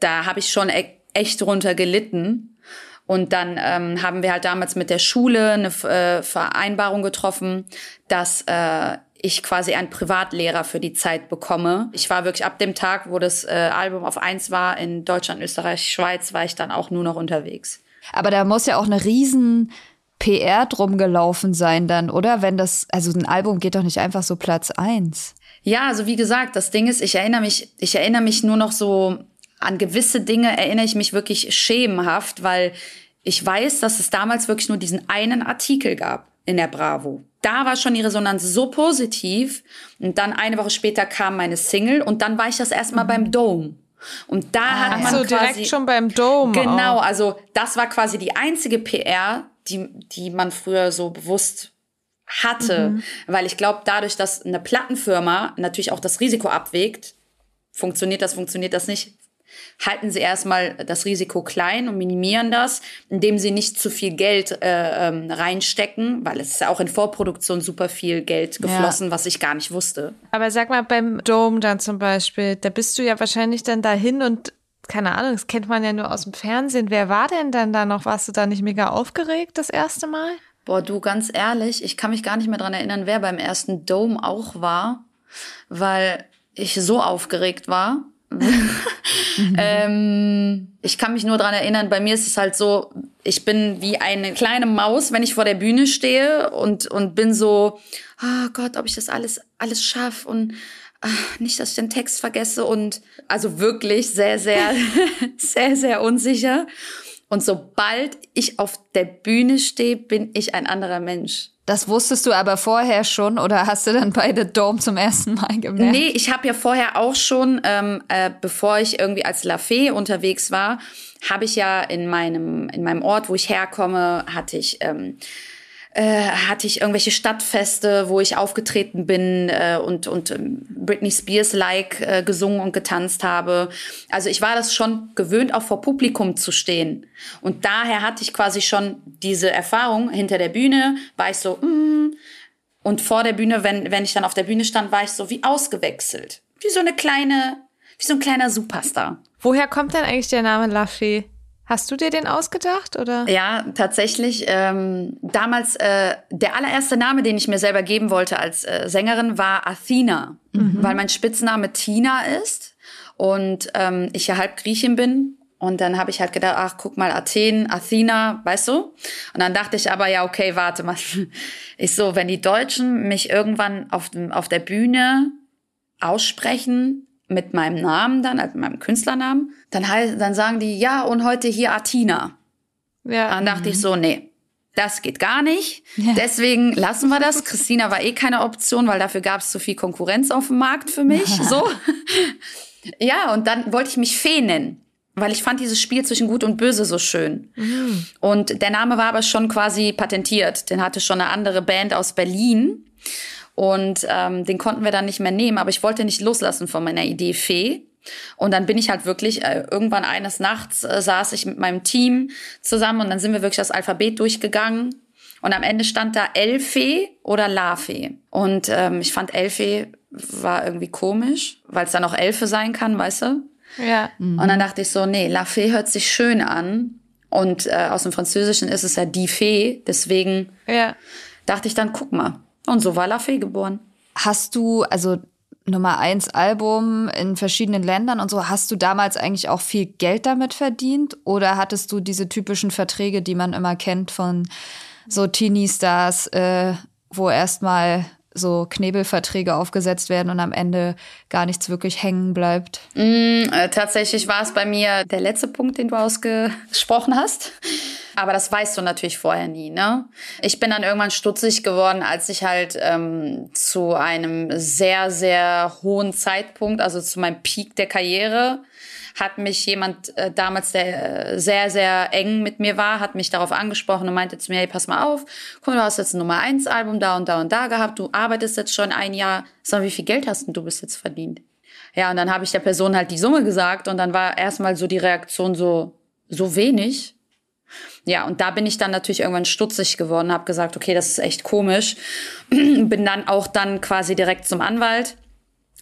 S3: da habe ich schon e echt drunter gelitten. Und dann ähm, haben wir halt damals mit der Schule eine äh, Vereinbarung getroffen, dass äh, ich quasi einen Privatlehrer für die Zeit bekomme. Ich war wirklich ab dem Tag, wo das äh, Album auf eins war, in Deutschland, Österreich, Schweiz, war ich dann auch nur noch unterwegs.
S2: Aber da muss ja auch eine riesen PR drum gelaufen sein dann, oder? Wenn das, also ein Album geht doch nicht einfach so Platz eins.
S3: Ja, also wie gesagt, das Ding ist, ich erinnere mich, ich erinnere mich nur noch so an gewisse Dinge erinnere ich mich wirklich schemenhaft, weil ich weiß, dass es damals wirklich nur diesen einen Artikel gab in der Bravo. Da war schon die Resonanz so positiv. Und dann eine Woche später kam meine Single und dann war ich das erstmal mhm. beim Dome. Und da ah, hat man so
S1: quasi, direkt schon beim Dome.
S3: Genau, auch. also das war quasi die einzige PR, die, die man früher so bewusst hatte, mhm. weil ich glaube, dadurch, dass eine Plattenfirma natürlich auch das Risiko abwägt, funktioniert das, funktioniert das nicht, halten sie erstmal das Risiko klein und minimieren das, indem sie nicht zu viel Geld äh, ähm, reinstecken, weil es ist ja auch in Vorproduktion super viel Geld geflossen, ja. was ich gar nicht wusste.
S1: Aber sag mal, beim Dome dann zum Beispiel, da bist du ja wahrscheinlich dann dahin und keine Ahnung, das kennt man ja nur aus dem Fernsehen. Wer war denn dann da noch? Warst du da nicht mega aufgeregt das erste Mal?
S3: Boah, du, ganz ehrlich, ich kann mich gar nicht mehr dran erinnern, wer beim ersten Dome auch war, weil ich so aufgeregt war. ähm, ich kann mich nur dran erinnern, bei mir ist es halt so, ich bin wie eine kleine Maus, wenn ich vor der Bühne stehe und, und bin so, oh Gott, ob ich das alles, alles schaffe und ach, nicht, dass ich den Text vergesse und also wirklich sehr, sehr, sehr, sehr unsicher. Und sobald ich auf der Bühne stehe, bin ich ein anderer Mensch.
S2: Das wusstest du aber vorher schon oder hast du dann bei The Dome zum ersten Mal gemerkt?
S3: Nee, ich habe ja vorher auch schon, ähm, äh, bevor ich irgendwie als La Fee unterwegs war, habe ich ja in meinem, in meinem Ort, wo ich herkomme, hatte ich ähm, äh, hatte ich irgendwelche Stadtfeste, wo ich aufgetreten bin äh, und, und ähm, Britney Spears-like äh, gesungen und getanzt habe. Also ich war das schon gewöhnt, auch vor Publikum zu stehen. Und daher hatte ich quasi schon diese Erfahrung. Hinter der Bühne war ich so, mm, und vor der Bühne, wenn, wenn ich dann auf der Bühne stand, war ich so wie ausgewechselt. Wie so eine kleine, wie so ein kleiner Superstar.
S1: Woher kommt denn eigentlich der Name La Fee? Hast du dir den ausgedacht oder?
S3: Ja, tatsächlich. Ähm, damals äh, der allererste Name, den ich mir selber geben wollte als äh, Sängerin, war Athena, mhm. weil mein Spitzname Tina ist und ähm, ich ja halb Griechin bin. Und dann habe ich halt gedacht, ach, guck mal, Athen, Athena, weißt du? Und dann dachte ich aber, ja, okay, warte mal. Ich so, wenn die Deutschen mich irgendwann auf, dem, auf der Bühne aussprechen, mit meinem Namen dann, also meinem Künstlernamen, dann, heißt, dann sagen die, ja, und heute hier Atina. Ja. Dann dachte mhm. ich so, nee, das geht gar nicht. Ja. Deswegen lassen wir das. Christina war eh keine Option, weil dafür gab es zu viel Konkurrenz auf dem Markt für mich. so. Ja, und dann wollte ich mich Fee nennen. Weil ich fand dieses Spiel zwischen Gut und Böse so schön. Mhm. Und der Name war aber schon quasi patentiert. Den hatte schon eine andere Band aus Berlin. Und ähm, den konnten wir dann nicht mehr nehmen, aber ich wollte nicht loslassen von meiner Idee Fee. Und dann bin ich halt wirklich, äh, irgendwann eines Nachts äh, saß ich mit meinem Team zusammen und dann sind wir wirklich das Alphabet durchgegangen. Und am Ende stand da Elfee oder Lafee. Und ähm, ich fand Elfee war irgendwie komisch, weil es dann auch Elfe sein kann, weißt du?
S1: Ja.
S3: Mhm. Und dann dachte ich so, nee, Lafee hört sich schön an. Und äh, aus dem Französischen ist es ja die Fee. Deswegen ja. dachte ich dann, guck mal, und so war La Fee geboren.
S2: Hast du, also Nummer eins Album in verschiedenen Ländern und so, hast du damals eigentlich auch viel Geld damit verdient? Oder hattest du diese typischen Verträge, die man immer kennt von so Teenie-Stars, äh, wo erstmal so Knebelverträge aufgesetzt werden und am Ende gar nichts wirklich hängen bleibt?
S3: Mm, äh, tatsächlich war es bei mir der letzte Punkt, den du ausgesprochen hast. Aber das weißt du natürlich vorher nie, ne? Ich bin dann irgendwann stutzig geworden, als ich halt ähm, zu einem sehr, sehr hohen Zeitpunkt, also zu meinem Peak der Karriere, hat mich jemand äh, damals, der äh, sehr, sehr eng mit mir war, hat mich darauf angesprochen und meinte zu mir, hey, pass mal auf, guck du hast jetzt ein Nummer eins Album da und da und da gehabt, du arbeitest jetzt schon ein Jahr, sag mal, wie viel Geld hast denn du bis jetzt verdient? Ja, und dann habe ich der Person halt die Summe gesagt und dann war erstmal so die Reaktion so, so wenig. Ja, und da bin ich dann natürlich irgendwann stutzig geworden, habe gesagt, okay, das ist echt komisch. bin dann auch dann quasi direkt zum Anwalt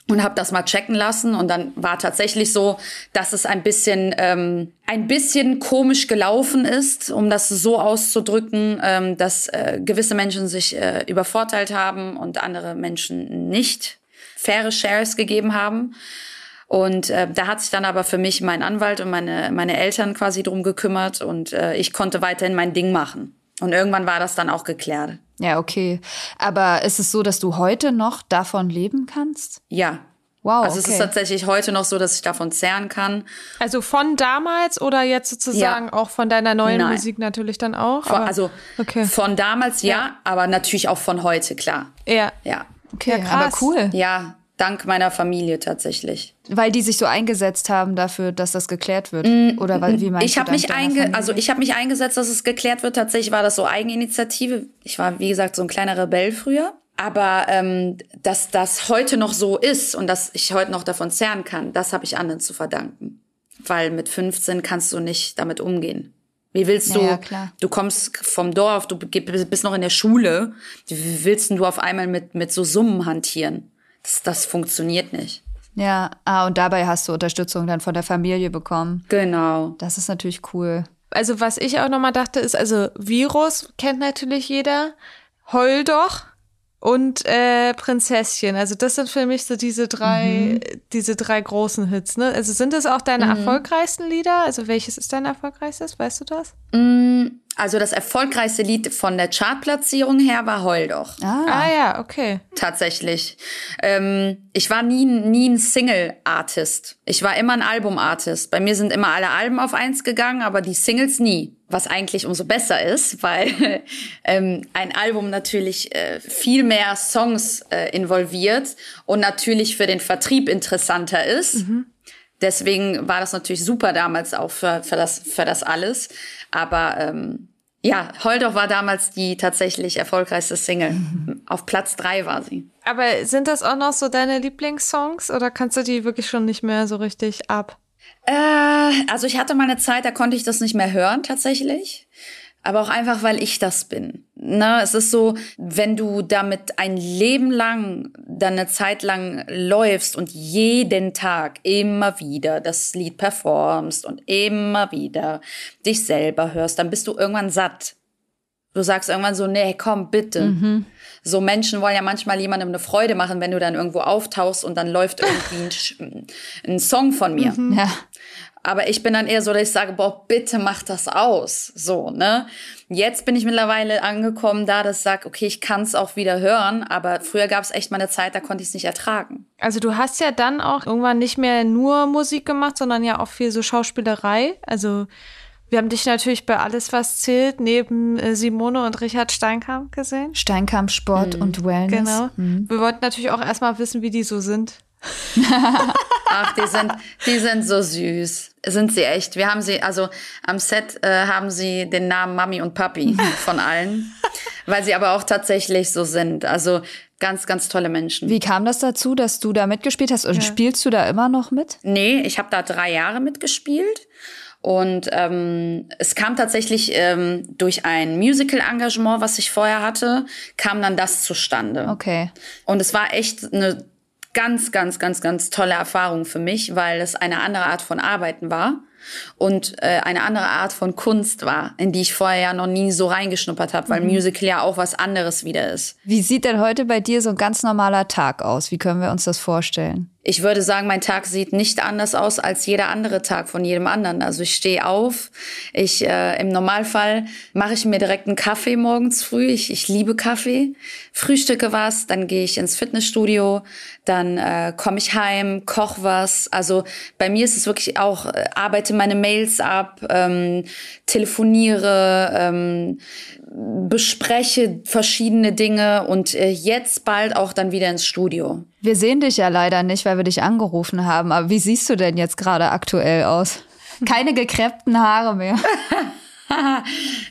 S3: und habe das mal checken lassen und dann war tatsächlich so, dass es ein bisschen ähm, ein bisschen komisch gelaufen ist, um das so auszudrücken, ähm, dass äh, gewisse Menschen sich äh, übervorteilt haben und andere Menschen nicht faire Shares gegeben haben. Und äh, da hat sich dann aber für mich mein Anwalt und meine meine Eltern quasi drum gekümmert und äh, ich konnte weiterhin mein Ding machen. Und irgendwann war das dann auch geklärt.
S2: Ja, okay. Aber ist es so, dass du heute noch davon leben kannst?
S3: Ja. Wow. Also okay. es ist tatsächlich heute noch so, dass ich davon zehren kann.
S1: Also von damals oder jetzt sozusagen ja. auch von deiner neuen Nein. Musik natürlich dann auch?
S3: Von, also okay. von damals ja, ja, aber natürlich auch von heute, klar.
S1: Ja.
S3: Ja.
S2: Okay, ja, aber cool.
S3: Ja, dank meiner Familie tatsächlich.
S2: Weil die sich so eingesetzt haben dafür, dass das geklärt wird? Mm, Oder weil, wie meinst
S3: ich habe mich einge also ich habe mich eingesetzt, dass es geklärt wird. Tatsächlich war das so Eigeninitiative. Ich war wie gesagt so ein kleiner Rebell früher. Aber ähm, dass das heute noch so ist und dass ich heute noch davon zehren kann, das habe ich anderen zu verdanken. Weil mit 15 kannst du nicht damit umgehen. Wie willst du, ja, ja, du kommst vom Dorf, du bist noch in der Schule, wie willst du auf einmal mit, mit so Summen hantieren? Das, das funktioniert nicht.
S2: Ja, ah, und dabei hast du Unterstützung dann von der Familie bekommen.
S3: Genau.
S2: Das ist natürlich cool.
S1: Also was ich auch nochmal dachte, ist, also Virus kennt natürlich jeder. Heul doch und äh, Prinzesschen. Also das sind für mich so diese drei, mhm. diese drei großen Hits. Ne? Also sind das auch deine mhm. erfolgreichsten Lieder? Also welches ist dein erfolgreichstes? Weißt du das?
S3: Mm, also das erfolgreichste Lied von der Chartplatzierung her war Heul doch.
S1: Ah, ah ja, okay.
S3: Tatsächlich. Ähm, ich war nie, nie ein Single-Artist. Ich war immer ein Album-Artist. Bei mir sind immer alle Alben auf eins gegangen, aber die Singles nie. Was eigentlich umso besser ist, weil ähm, ein Album natürlich äh, viel mehr Songs äh, involviert und natürlich für den Vertrieb interessanter ist. Mhm. Deswegen war das natürlich super damals auch für, für, das, für das alles. Aber ähm, ja, Holdorf war damals die tatsächlich erfolgreichste Single. Auf Platz drei war sie.
S1: Aber sind das auch noch so deine Lieblingssongs oder kannst du die wirklich schon nicht mehr so richtig ab?
S3: Äh, also ich hatte mal eine Zeit, da konnte ich das nicht mehr hören tatsächlich aber auch einfach, weil ich das bin. Ne, es ist so, wenn du damit ein Leben lang, dann eine Zeit lang läufst und jeden Tag immer wieder das Lied performst und immer wieder dich selber hörst, dann bist du irgendwann satt. Du sagst irgendwann so, nee, komm, bitte. Mhm. So Menschen wollen ja manchmal jemandem eine Freude machen, wenn du dann irgendwo auftauchst und dann läuft irgendwie ein, ein Song von mir.
S2: Mhm. Ja.
S3: Aber ich bin dann eher so, dass ich sage, boah, bitte mach das aus. So, ne? Jetzt bin ich mittlerweile angekommen da, dass ich sage, okay, ich kann es auch wieder hören, aber früher gab es echt mal eine Zeit, da konnte ich es nicht ertragen.
S1: Also du hast ja dann auch irgendwann nicht mehr nur Musik gemacht, sondern ja auch viel so Schauspielerei. Also wir haben dich natürlich bei Alles, was zählt, neben äh, Simone und Richard Steinkamp gesehen.
S2: Steinkamp Sport mhm. und Wellness.
S1: Genau. Mhm. Wir wollten natürlich auch erstmal wissen, wie die so sind.
S3: Ach, die sind, die sind so süß. Sind sie echt. Wir haben sie, also am Set äh, haben sie den Namen Mami und Papi von allen, weil sie aber auch tatsächlich so sind. Also ganz, ganz tolle Menschen.
S2: Wie kam das dazu, dass du da mitgespielt hast? Und ja. spielst du da immer noch mit?
S3: Nee, ich habe da drei Jahre mitgespielt. Und ähm, es kam tatsächlich ähm, durch ein Musical-Engagement, was ich vorher hatte, kam dann das zustande.
S2: Okay.
S3: Und es war echt eine ganz, ganz, ganz, ganz tolle Erfahrung für mich, weil es eine andere Art von Arbeiten war und äh, eine andere Art von Kunst war, in die ich vorher ja noch nie so reingeschnuppert habe, weil mhm. Musical ja auch was anderes wieder ist.
S2: Wie sieht denn heute bei dir so ein ganz normaler Tag aus? Wie können wir uns das vorstellen?
S3: Ich würde sagen, mein Tag sieht nicht anders aus als jeder andere Tag von jedem anderen. Also ich stehe auf. Ich äh, im Normalfall mache ich mir direkt einen Kaffee morgens früh. Ich, ich liebe Kaffee. Frühstücke was, dann gehe ich ins Fitnessstudio, dann äh, komme ich heim, koch was. Also bei mir ist es wirklich auch äh, arbeite meine Mails ab, ähm, telefoniere. Ähm, bespreche verschiedene Dinge und äh, jetzt bald auch dann wieder ins Studio.
S2: Wir sehen dich ja leider nicht, weil wir dich angerufen haben. Aber wie siehst du denn jetzt gerade aktuell aus? Keine gekräppten Haare mehr.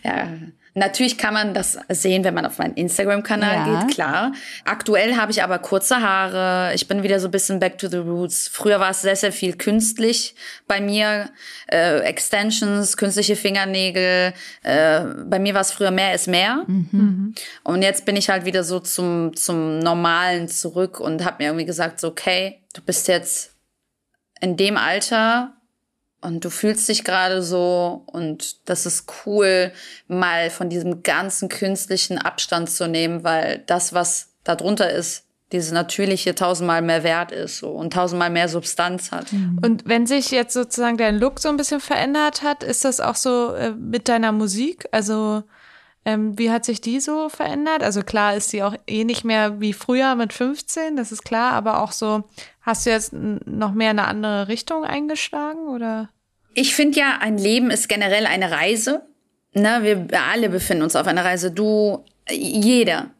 S3: ja, Natürlich kann man das sehen, wenn man auf meinen Instagram-Kanal ja. geht, klar. Aktuell habe ich aber kurze Haare. Ich bin wieder so ein bisschen back to the roots. Früher war es sehr, sehr viel künstlich bei mir. Äh, Extensions, künstliche Fingernägel. Äh, bei mir war es früher mehr ist mehr. Mhm. Und jetzt bin ich halt wieder so zum, zum Normalen zurück und habe mir irgendwie gesagt, so, okay, du bist jetzt in dem Alter, und du fühlst dich gerade so und das ist cool, mal von diesem ganzen künstlichen Abstand zu nehmen, weil das, was da drunter ist, diese natürliche tausendmal mehr wert ist so, und tausendmal mehr Substanz hat.
S1: Mhm. Und wenn sich jetzt sozusagen dein Look so ein bisschen verändert hat, ist das auch so äh, mit deiner Musik? Also ähm, wie hat sich die so verändert? Also klar ist sie auch eh nicht mehr wie früher mit 15, das ist klar, aber auch so, hast du jetzt noch mehr eine andere Richtung eingeschlagen oder?
S3: Ich finde ja, ein Leben ist generell eine Reise. Ne, wir alle befinden uns auf einer Reise. Du, jeder.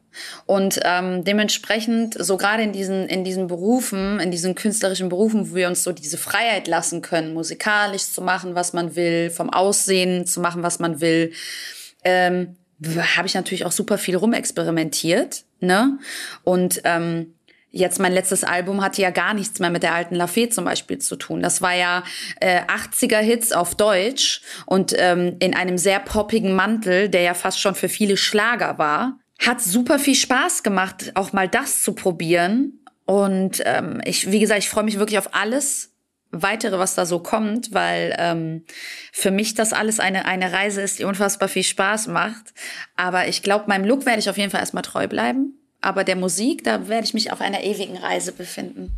S3: Und ähm, dementsprechend, so gerade in diesen, in diesen Berufen, in diesen künstlerischen Berufen, wo wir uns so diese Freiheit lassen können, musikalisch zu machen, was man will, vom Aussehen zu machen, was man will, ähm, habe ich natürlich auch super viel rumexperimentiert. Ne? Und ähm, Jetzt mein letztes Album hatte ja gar nichts mehr mit der alten Lafay zum Beispiel zu tun. Das war ja äh, 80er Hits auf Deutsch und ähm, in einem sehr poppigen Mantel, der ja fast schon für viele Schlager war. Hat super viel Spaß gemacht, auch mal das zu probieren. Und ähm, ich, wie gesagt, ich freue mich wirklich auf alles weitere, was da so kommt, weil ähm, für mich das alles eine, eine Reise ist, die unfassbar viel Spaß macht. Aber ich glaube, meinem Look werde ich auf jeden Fall erstmal treu bleiben. Aber der Musik, da werde ich mich auf einer ewigen Reise befinden.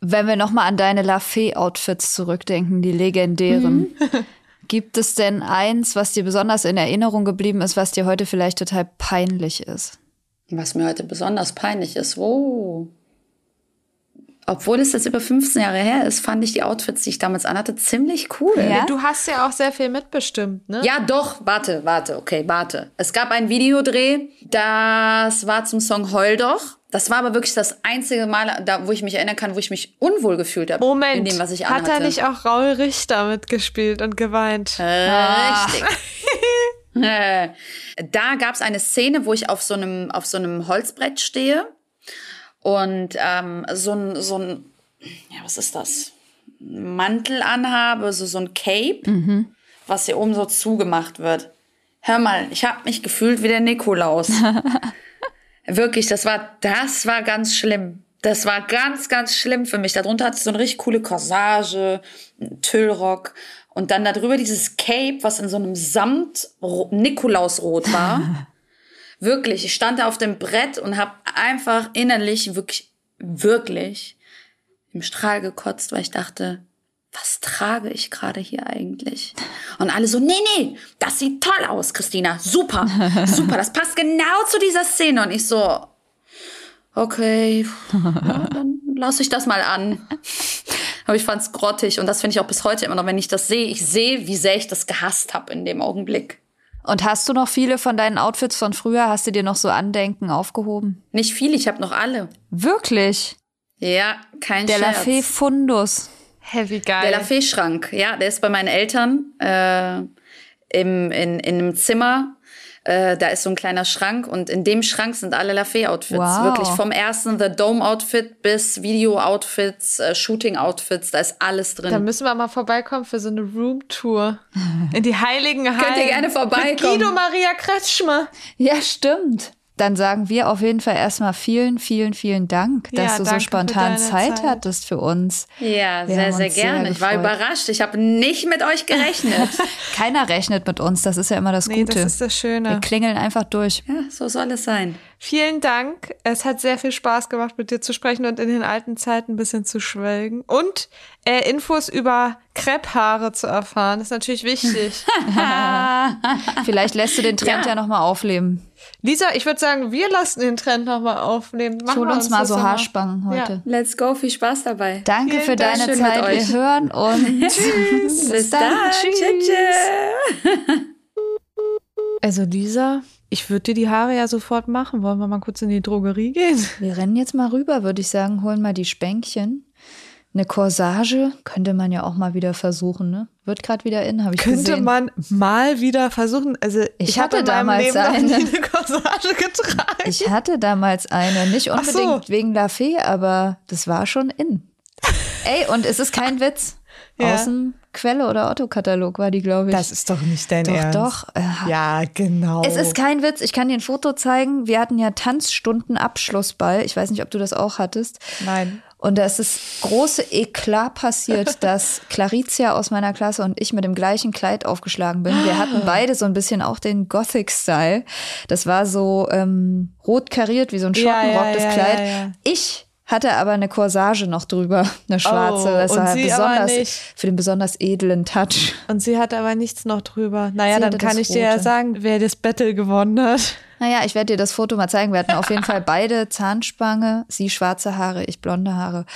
S2: Wenn wir nochmal an deine Lafay-Outfits zurückdenken, die legendären. Mhm. Gibt es denn eins, was dir besonders in Erinnerung geblieben ist, was dir heute vielleicht total peinlich ist?
S3: Was mir heute besonders peinlich ist, oh. Obwohl es jetzt über 15 Jahre her ist, fand ich die Outfits, die ich damals anhatte, ziemlich cool.
S1: Ja? Du hast ja auch sehr viel mitbestimmt, ne?
S3: Ja, doch. Warte, warte, okay, warte. Es gab einen Videodreh, das war zum Song Heul doch. Das war aber wirklich das einzige Mal, da, wo ich mich erinnern kann, wo ich mich unwohl gefühlt habe.
S1: Moment,
S3: in dem, was ich anhatte.
S1: hat er nicht auch Raul Richter mitgespielt und geweint?
S3: Äh, Richtig. da gab es eine Szene, wo ich auf so einem, auf so einem Holzbrett stehe und ähm, so ein, so ein, ja, was ist das? Mantel anhabe, so, so ein Cape, mhm. was hier oben so zugemacht wird. Hör mal, ich habe mich gefühlt wie der Nikolaus. Wirklich, das war, das war ganz schlimm. Das war ganz, ganz schlimm für mich. Darunter hatte ich so eine richtig coole Corsage, einen Tüllrock und dann darüber dieses Cape, was in so einem Samt Nikolausrot war. Wirklich, ich stand da auf dem Brett und habe einfach innerlich wirklich, wirklich im Strahl gekotzt, weil ich dachte, was trage ich gerade hier eigentlich? Und alle so, nee, nee, das sieht toll aus, Christina. Super, super, das passt genau zu dieser Szene. Und ich so, okay, ja, dann lasse ich das mal an. Aber ich fand's grottig und das finde ich auch bis heute immer noch, wenn ich das sehe. Ich sehe, wie sehr ich das gehasst habe in dem Augenblick.
S2: Und hast du noch viele von deinen Outfits von früher? Hast du dir noch so Andenken aufgehoben?
S3: Nicht viele, ich habe noch alle.
S2: Wirklich?
S3: Ja, kein
S2: der
S3: Scherz.
S2: Der Lafay Fundus.
S1: Heavy geil.
S3: Der Lafay Schrank, ja, der ist bei meinen Eltern äh, im, in, in einem Zimmer äh, da ist so ein kleiner Schrank und in dem Schrank sind alle Lafay-Outfits. Wow. Wirklich vom ersten The Dome-Outfit bis Video-Outfits, äh, Shooting-Outfits, da ist alles drin.
S1: Da müssen wir mal vorbeikommen für so eine Room-Tour. In die heiligen Hallen.
S3: Könnt ihr gerne vorbeikommen.
S1: Guido Maria Kretschmer.
S2: Ja, stimmt. Dann sagen wir auf jeden Fall erstmal vielen, vielen, vielen Dank, dass ja, du so spontan Zeit, Zeit, hattest für uns.
S3: Ja, wir sehr, sehr gerne. Sehr ich war überrascht. Ich habe nicht mit euch gerechnet.
S2: Keiner rechnet mit uns. Das ist ja immer das nee, Gute.
S1: Das ist das Schöne.
S2: Wir klingeln einfach durch.
S3: Ja, so soll es sein.
S1: Vielen Dank. Es hat sehr viel Spaß gemacht, mit dir zu sprechen und in den alten Zeiten ein bisschen zu schwelgen. Und äh, Infos über Krepphaare zu erfahren, ist natürlich wichtig.
S2: Vielleicht lässt du den Trend ja, ja nochmal aufleben.
S1: Lisa, ich würde sagen, wir lassen den Trend nochmal aufnehmen.
S2: Machen Hol uns, uns mal so Haarspangen heute. Ja.
S3: Let's go, viel Spaß dabei.
S2: Danke Vielen für Dank. deine Zeit. Wir hören und
S1: tschüss. Bis dann. Tschüss. tschüss. Also Lisa, ich würde dir die Haare ja sofort machen. Wollen wir mal kurz in die Drogerie gehen?
S2: Wir rennen jetzt mal rüber, würde ich sagen, holen mal die Spänkchen. Eine Corsage könnte man ja auch mal wieder versuchen, ne? Wird gerade wieder in, habe ich
S1: könnte
S2: gesehen.
S1: man mal wieder versuchen. Also ich, ich hatte damals eine. eine Corsage getragen.
S2: Ich hatte damals eine, nicht unbedingt so. wegen La Fee, aber das war schon in. Ey, und es ist kein Witz. Ja. Aus dem Quelle oder Otto-Katalog war die, glaube ich.
S1: Das ist doch nicht dein
S2: doch,
S1: Ernst.
S2: Doch, doch.
S1: Äh, ja, genau.
S2: Es ist kein Witz. Ich kann dir ein Foto zeigen. Wir hatten ja Tanzstunden-Abschlussball. Ich weiß nicht, ob du das auch hattest.
S1: Nein.
S2: Und da ist das große Eklat passiert, dass Claricia aus meiner Klasse und ich mit dem gleichen Kleid aufgeschlagen bin. Wir hatten beide so ein bisschen auch den Gothic-Style. Das war so ähm, rot kariert, wie so ein Schottenrock, ja, ja, das Kleid. Ich hatte aber eine Corsage noch drüber, eine schwarze. Oh, das war besonders für den besonders edlen Touch.
S1: Und sie hatte aber nichts noch drüber. Naja, sie dann kann ich Rote. dir ja sagen, wer das Battle gewonnen hat.
S2: Naja, ich werde dir das Foto mal zeigen. Wir hatten auf jeden Fall beide Zahnspange, sie schwarze Haare, ich blonde Haare.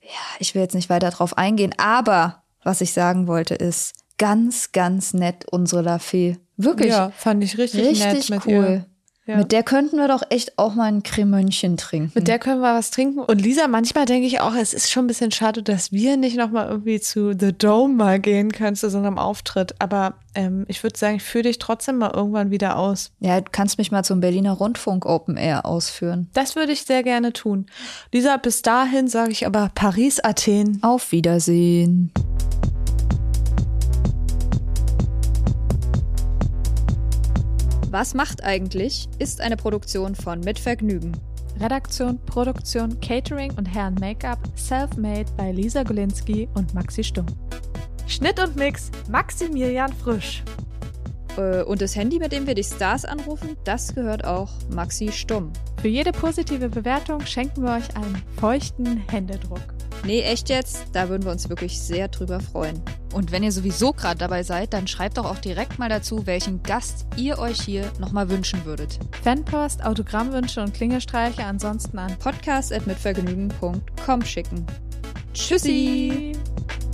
S2: Ja, ich will jetzt nicht weiter drauf eingehen, aber was ich sagen wollte ist, ganz, ganz nett unsere Lafay. Wirklich. Ja,
S1: fand ich richtig, richtig nett mit cool. Ihr. Ja.
S2: Mit der könnten wir doch echt auch mal ein Cremönchen trinken.
S1: Mit der können wir was trinken. Und Lisa, manchmal denke ich auch, es ist schon ein bisschen schade, dass wir nicht nochmal irgendwie zu The Dome mal gehen können, zu so einem Auftritt. Aber ähm, ich würde sagen, ich führe dich trotzdem mal irgendwann wieder aus.
S2: ja, du kannst mich mal zum Berliner Rundfunk Open Air ausführen.
S1: Das würde ich sehr gerne tun. Lisa, bis dahin sage ich aber Paris, Athen.
S2: Auf Wiedersehen. Was macht eigentlich? ist eine Produktion von Mit Vergnügen.
S1: Redaktion, Produktion, Catering und Herren Make-up, self-made bei Lisa Golinski und Maxi Stumm. Schnitt und Mix Maximilian Frisch.
S2: Äh, Und das Handy, mit dem wir die Stars anrufen, das gehört auch Maxi Stumm.
S1: Für jede positive Bewertung schenken wir euch einen feuchten Händedruck.
S2: Nee, echt jetzt? Da würden wir uns wirklich sehr drüber freuen. Und wenn ihr sowieso gerade dabei seid, dann schreibt doch auch direkt mal dazu, welchen Gast ihr euch hier nochmal wünschen würdet.
S1: Fanpost, Autogrammwünsche und Klingelstreiche ansonsten an
S2: Podcast at mitvergnügen.com schicken. Tschüssi!
S1: Tschüssi.